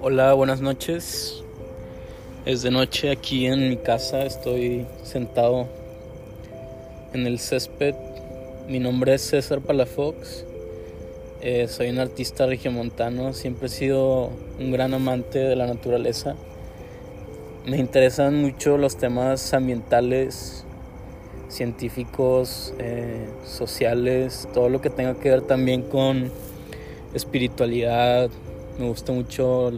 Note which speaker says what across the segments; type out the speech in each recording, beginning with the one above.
Speaker 1: Hola, buenas noches. Es de noche aquí en mi casa, estoy sentado en el césped. Mi nombre es César Palafox. Eh, soy un artista regiomontano, siempre he sido un gran amante de la naturaleza. Me interesan mucho los temas ambientales, científicos, eh, sociales, todo lo que tenga que ver también con espiritualidad. Me gusta mucho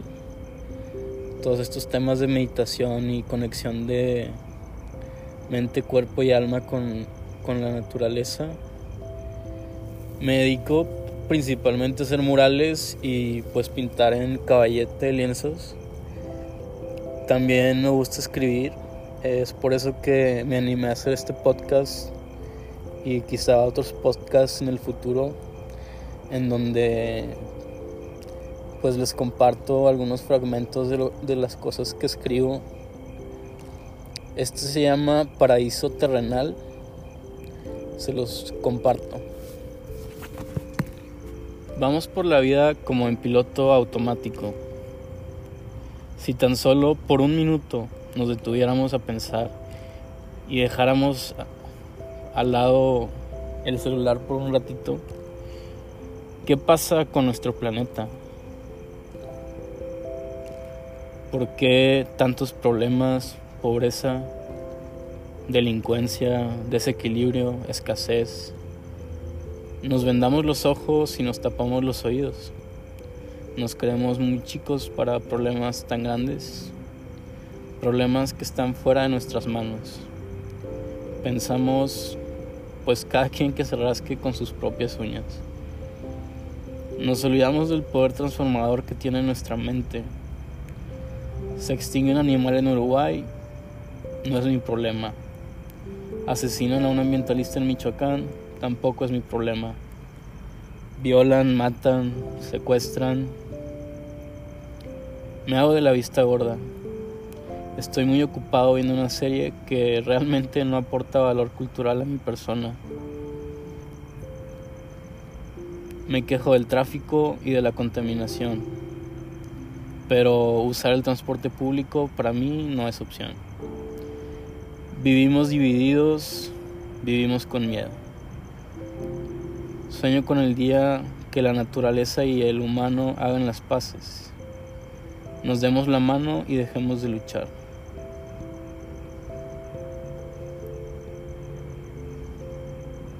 Speaker 1: todos estos temas de meditación y conexión de mente, cuerpo y alma con, con la naturaleza. Me dedico principalmente a hacer murales y pues pintar en caballete, lienzos. También me gusta escribir, es por eso que me animé a hacer este podcast y quizá otros podcasts en el futuro en donde pues les comparto algunos fragmentos de, de las cosas que escribo. Este se llama Paraíso Terrenal. Se los comparto. Vamos por la vida como en piloto automático. Si tan solo por un minuto nos detuviéramos a pensar y dejáramos al lado el celular por un ratito, ¿qué pasa con nuestro planeta? ¿Por qué tantos problemas, pobreza, delincuencia, desequilibrio, escasez? Nos vendamos los ojos y nos tapamos los oídos. Nos creemos muy chicos para problemas tan grandes, problemas que están fuera de nuestras manos. Pensamos, pues cada quien que se rasque con sus propias uñas. Nos olvidamos del poder transformador que tiene nuestra mente se extingue un animal en Uruguay, no es mi problema. Asesinan a un ambientalista en Michoacán, tampoco es mi problema. Violan, matan, secuestran. Me hago de la vista gorda. Estoy muy ocupado viendo una serie que realmente no aporta valor cultural a mi persona. Me quejo del tráfico y de la contaminación pero usar el transporte público para mí no es opción. Vivimos divididos, vivimos con miedo. Sueño con el día que la naturaleza y el humano hagan las paces. Nos demos la mano y dejemos de luchar.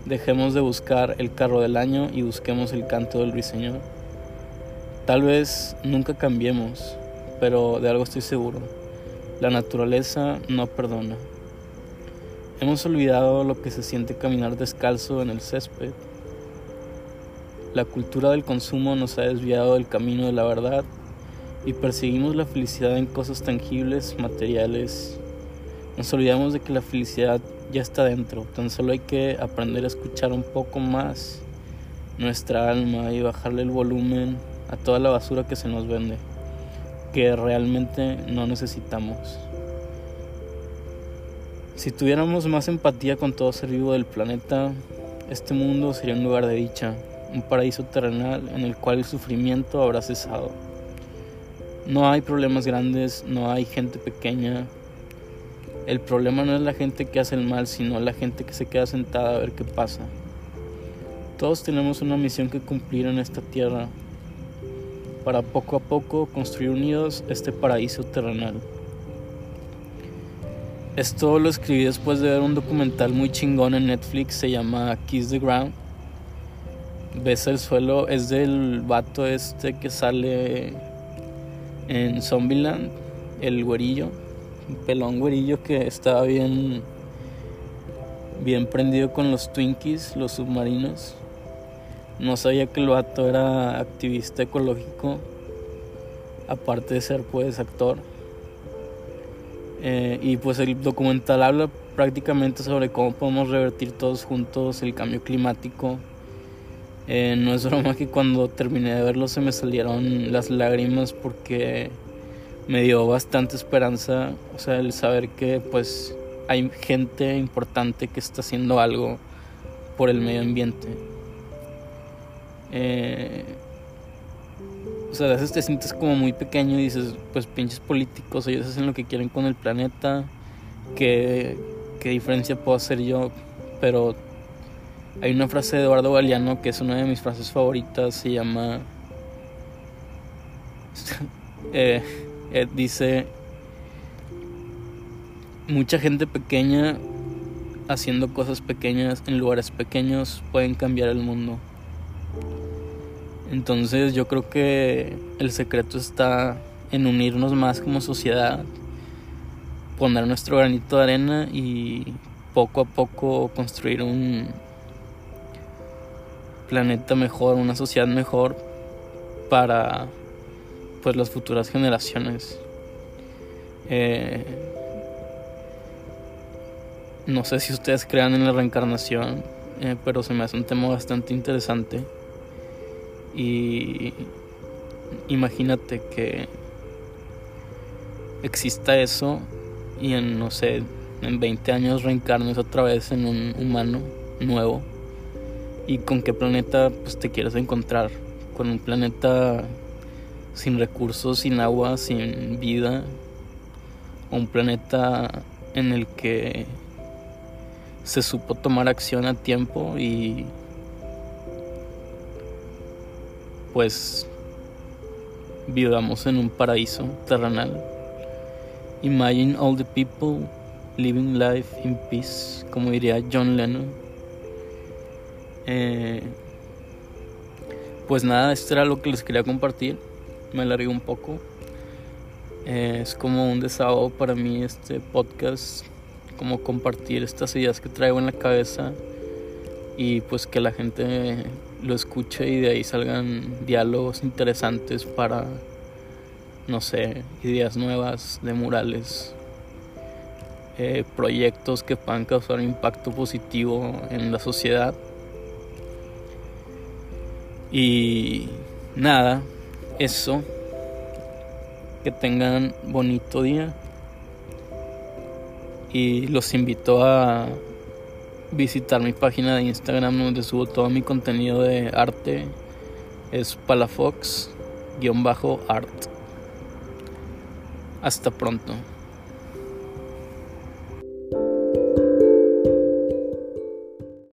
Speaker 1: Dejemos de buscar el carro del año y busquemos el canto del ruiseñor. Tal vez nunca cambiemos, pero de algo estoy seguro. La naturaleza no perdona. Hemos olvidado lo que se siente caminar descalzo en el césped. La cultura del consumo nos ha desviado del camino de la verdad y perseguimos la felicidad en cosas tangibles, materiales. Nos olvidamos de que la felicidad ya está dentro, tan solo hay que aprender a escuchar un poco más nuestra alma y bajarle el volumen a toda la basura que se nos vende, que realmente no necesitamos. Si tuviéramos más empatía con todo ser vivo del planeta, este mundo sería un lugar de dicha, un paraíso terrenal en el cual el sufrimiento habrá cesado. No hay problemas grandes, no hay gente pequeña. El problema no es la gente que hace el mal, sino la gente que se queda sentada a ver qué pasa. Todos tenemos una misión que cumplir en esta tierra para poco a poco construir unidos este paraíso terrenal. Esto lo escribí después de ver un documental muy chingón en Netflix, se llama Kiss the Ground. Ves el suelo, es del vato este que sale en Zombieland, el güerillo, pelón güerillo que estaba bien, bien prendido con los Twinkies, los submarinos. No sabía que el vato era activista ecológico, aparte de ser pues actor. Eh, y pues el documental habla prácticamente sobre cómo podemos revertir todos juntos el cambio climático. Eh, no es broma que cuando terminé de verlo se me salieron las lágrimas porque me dio bastante esperanza, o sea, el saber que pues hay gente importante que está haciendo algo por el medio ambiente. Eh, o sea, a veces te sientes como muy pequeño y dices, pues pinches políticos, ellos hacen lo que quieren con el planeta, ¿qué, qué diferencia puedo hacer yo? Pero hay una frase de Eduardo Galeano que es una de mis frases favoritas, se llama... Eh, eh, dice, mucha gente pequeña haciendo cosas pequeñas en lugares pequeños pueden cambiar el mundo. Entonces yo creo que el secreto está en unirnos más como sociedad, poner nuestro granito de arena y poco a poco construir un planeta mejor, una sociedad mejor para pues las futuras generaciones. Eh, no sé si ustedes crean en la reencarnación, eh, pero se me hace un tema bastante interesante. Y imagínate que exista eso y en, no sé, en 20 años reencarnes otra vez en un humano nuevo. ¿Y con qué planeta pues, te quieres encontrar? ¿Con un planeta sin recursos, sin agua, sin vida? ¿O un planeta en el que se supo tomar acción a tiempo y pues vivamos en un paraíso terrenal. Imagine all the people living life in peace, como diría John Lennon. Eh, pues nada, esto era lo que les quería compartir. Me alargué un poco. Es como un desahogo para mí este podcast, como compartir estas ideas que traigo en la cabeza y pues que la gente lo escuche y de ahí salgan diálogos interesantes para, no sé, ideas nuevas de murales, eh, proyectos que puedan causar impacto positivo en la sociedad. Y nada, eso, que tengan bonito día y los invito a visitar mi página de Instagram donde subo todo mi contenido de arte. Es palafox-art. Hasta pronto.